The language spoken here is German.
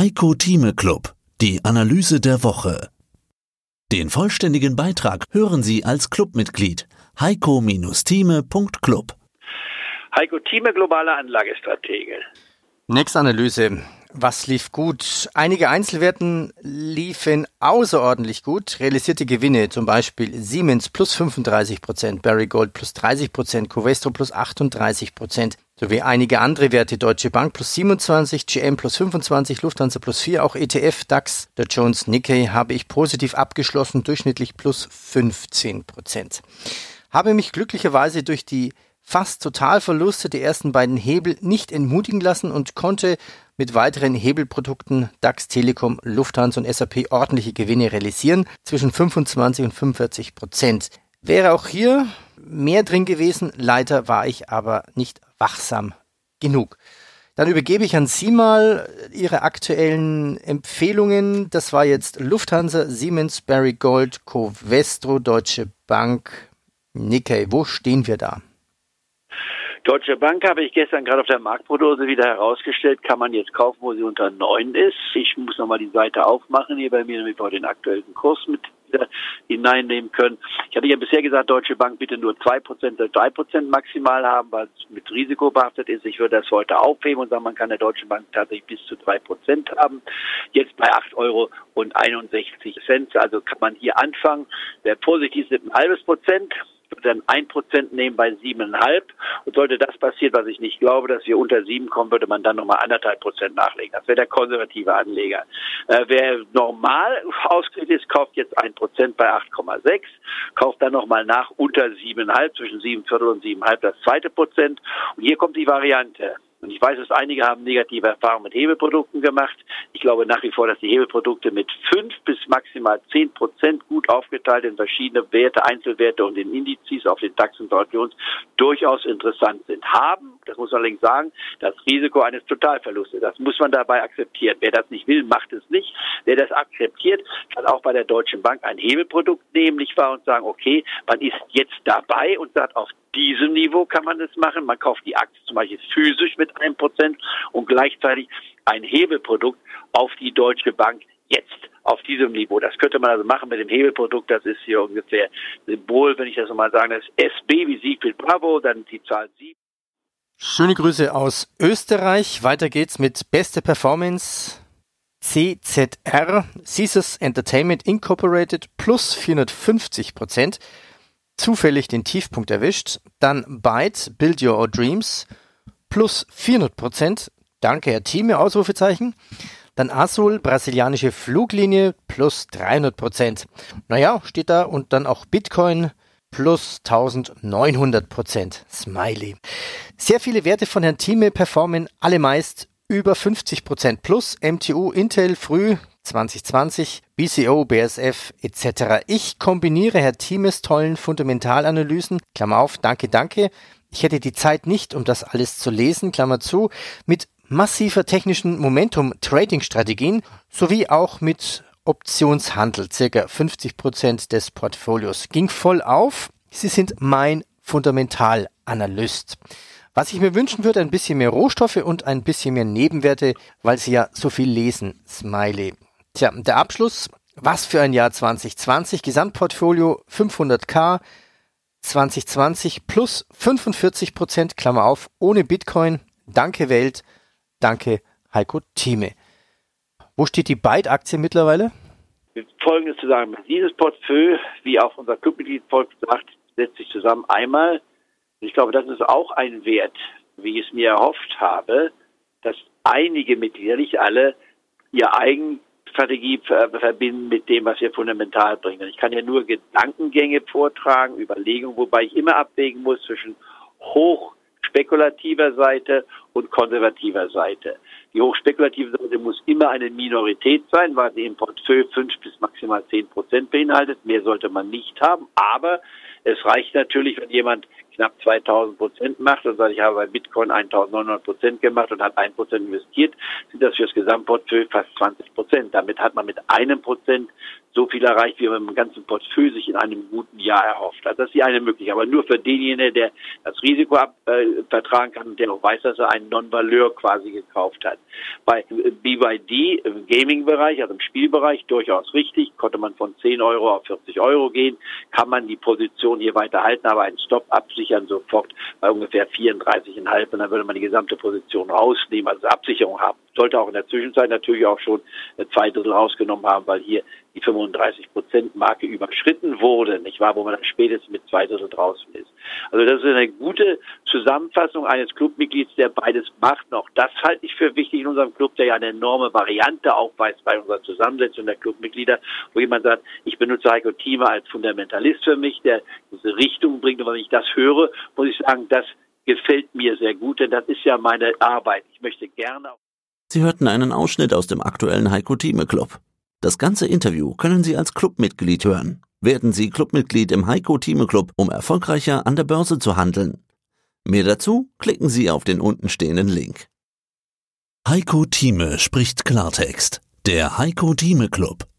Heiko Thieme Club, die Analyse der Woche. Den vollständigen Beitrag hören Sie als Clubmitglied heiko-thieme.club. Heiko Thieme, globale Anlagestratege. Nächste Analyse. Was lief gut? Einige Einzelwerten liefen außerordentlich gut. Realisierte Gewinne, zum Beispiel Siemens plus 35 Prozent, Barry Gold plus 30 Prozent, Covestro plus 38 Prozent, sowie einige andere Werte, Deutsche Bank plus 27, GM plus 25, Lufthansa plus 4, auch ETF, DAX, der Jones Nikkei habe ich positiv abgeschlossen, durchschnittlich plus 15 Prozent. Habe mich glücklicherweise durch die fast Totalverluste der ersten beiden Hebel nicht entmutigen lassen und konnte mit weiteren Hebelprodukten DAX, Telekom, Lufthansa und SAP ordentliche Gewinne realisieren, zwischen 25 und 45 Prozent. Wäre auch hier mehr drin gewesen, leider war ich aber nicht wachsam genug. Dann übergebe ich an Sie mal Ihre aktuellen Empfehlungen. Das war jetzt Lufthansa, Siemens, Barry Gold, Covestro, Deutsche Bank, Nikkei. Wo stehen wir da? Deutsche Bank habe ich gestern gerade auf der Marktprognose wieder herausgestellt, kann man jetzt kaufen, wo sie unter 9 ist. Ich muss nochmal die Seite aufmachen hier bei mir, damit wir den aktuellen Kurs mit hineinnehmen können. Ich hatte ja bisher gesagt, Deutsche Bank bitte nur 2%, 3% maximal haben, weil es mit Risiko behaftet ist. Ich würde das heute aufheben und sagen, man kann der Deutschen Bank tatsächlich bis zu 3% haben. Jetzt bei 8 Euro und 61 Cent. Also kann man hier anfangen. Wer positiv ist, ein halbes Prozent dann ein Prozent nehmen bei siebeneinhalb. Und sollte das passieren, was ich nicht glaube, dass wir unter sieben kommen, würde man dann nochmal anderthalb Prozent nachlegen. Das wäre der konservative Anleger. Äh, wer normal ausgerichtet ist, kauft jetzt ein Prozent bei 8,6, kauft dann nochmal nach unter siebeneinhalb, zwischen sieben Viertel und siebeneinhalb das zweite Prozent. Und hier kommt die Variante. Und ich weiß, dass einige haben negative Erfahrungen mit Hebelprodukten gemacht. Ich glaube nach wie vor, dass die Hebelprodukte mit fünf bis maximal zehn Prozent gut aufgeteilt in verschiedene Werte, Einzelwerte und in Indizes auf den DAX und Dow Jones durchaus interessant sind. Haben, das muss man allerdings sagen, das Risiko eines Totalverlustes. Das muss man dabei akzeptieren. Wer das nicht will, macht es nicht. Wer das akzeptiert, kann auch bei der Deutschen Bank ein Hebelprodukt nehmen, nicht wahr, und sagen, okay, man ist jetzt dabei und sagt, auf diesem Niveau kann man es machen. Man kauft die Aktie zum Beispiel physisch mit einem Prozent und gleichzeitig ein Hebelprodukt auf die Deutsche Bank jetzt auf diesem Niveau. Das könnte man also machen mit dem Hebelprodukt. Das ist hier ungefähr Symbol, wenn ich das nochmal sagen das SB wie Siegfried Bravo, dann die Zahl 7. Schöne Grüße aus Österreich. Weiter geht's mit beste Performance. CZR, Caesars Entertainment Incorporated plus 450 Prozent zufällig den Tiefpunkt erwischt. Dann Byte, Build Your Dreams, plus 400 Prozent. Danke, Herr Team, Ausrufezeichen. Dann Azul, brasilianische Fluglinie, plus 300 Prozent. Naja, steht da. Und dann auch Bitcoin, plus 1900 Prozent. Smiley. Sehr viele Werte von Herrn Thieme performen alle meist über 50 Prozent plus. MTU, Intel, früh 2020, BCO, BSF etc. Ich kombiniere Herr Thiemes tollen Fundamentalanalysen, Klammer auf, danke, danke. Ich hätte die Zeit nicht, um das alles zu lesen, Klammer zu, mit massiver technischen Momentum-Trading-Strategien sowie auch mit Optionshandel, circa 50 Prozent des Portfolios. Ging voll auf. Sie sind mein Fundamentalanalyst. Was ich mir wünschen würde, ein bisschen mehr Rohstoffe und ein bisschen mehr Nebenwerte, weil Sie ja so viel lesen. Smiley. Tja, der Abschluss. Was für ein Jahr 2020. Gesamtportfolio 500k. 2020 plus 45 Prozent, Klammer auf, ohne Bitcoin. Danke Welt. Danke Heiko Thieme. Wo steht die Byte-Aktie mittlerweile? Folgendes zu sagen. Dieses Portfolio, wie auch unser Clubmitglied sagt, setzt sich zusammen einmal. Ich glaube, das ist auch ein Wert, wie ich es mir erhofft habe, dass einige Mitglieder, nicht alle, ihr eigen Strategie verbinden mit dem, was wir fundamental bringen. Ich kann ja nur Gedankengänge vortragen, Überlegungen, wobei ich immer abwägen muss zwischen hochspekulativer Seite und konservativer Seite. Die hochspekulative Seite muss immer eine Minorität sein, weil sie im Portfolio fünf bis maximal zehn Prozent beinhaltet. Mehr sollte man nicht haben. Aber es reicht natürlich, wenn jemand knapp 2000 Prozent macht und sagt, ich habe bei Bitcoin 1900 Prozent gemacht und hat ein Prozent investiert, sind das für das Gesamtportfolio fast 20 Prozent. Damit hat man mit einem Prozent so viel erreicht, wie man im ganzen Portfolio sich in einem guten Jahr erhofft hat. Das ist die eine Möglichkeit. Aber nur für denjenigen, der das Risiko ab, äh, vertragen kann und der auch weiß, dass er einen Non-Valeur quasi gekauft hat. Bei BYD im Gaming-Bereich, also im Spielbereich, durchaus richtig. Konnte man von 10 Euro auf 40 Euro gehen, kann man die Position hier weiter halten, aber einen Stop absichern sofort bei ungefähr 34,5 und dann würde man die gesamte Position rausnehmen, also Absicherung haben. Sollte auch in der Zwischenzeit natürlich auch schon zwei Drittel rausgenommen haben, weil hier die 35 Prozent Marke überschritten wurde, nicht wahr, wo man dann spätestens mit zwei Drittel draußen ist. Also das ist eine gute Zusammenfassung eines Clubmitglieds, der beides macht. Noch das halte ich für wichtig in unserem Club, der ja eine enorme Variante aufweist bei unserer Zusammensetzung der Clubmitglieder, wo jemand sagt, ich benutze Heiko Thieme als Fundamentalist für mich, der diese Richtung bringt. Und wenn ich das höre, muss ich sagen, das gefällt mir sehr gut, denn das ist ja meine Arbeit. Ich möchte gerne. Sie hörten einen Ausschnitt aus dem aktuellen Heiko Thieme Club. Das ganze Interview können Sie als Clubmitglied hören. Werden Sie Clubmitglied im Heiko Thieme Club, um erfolgreicher an der Börse zu handeln. Mehr dazu klicken Sie auf den untenstehenden Link. Heiko Thieme spricht Klartext. Der Heiko Thieme Club.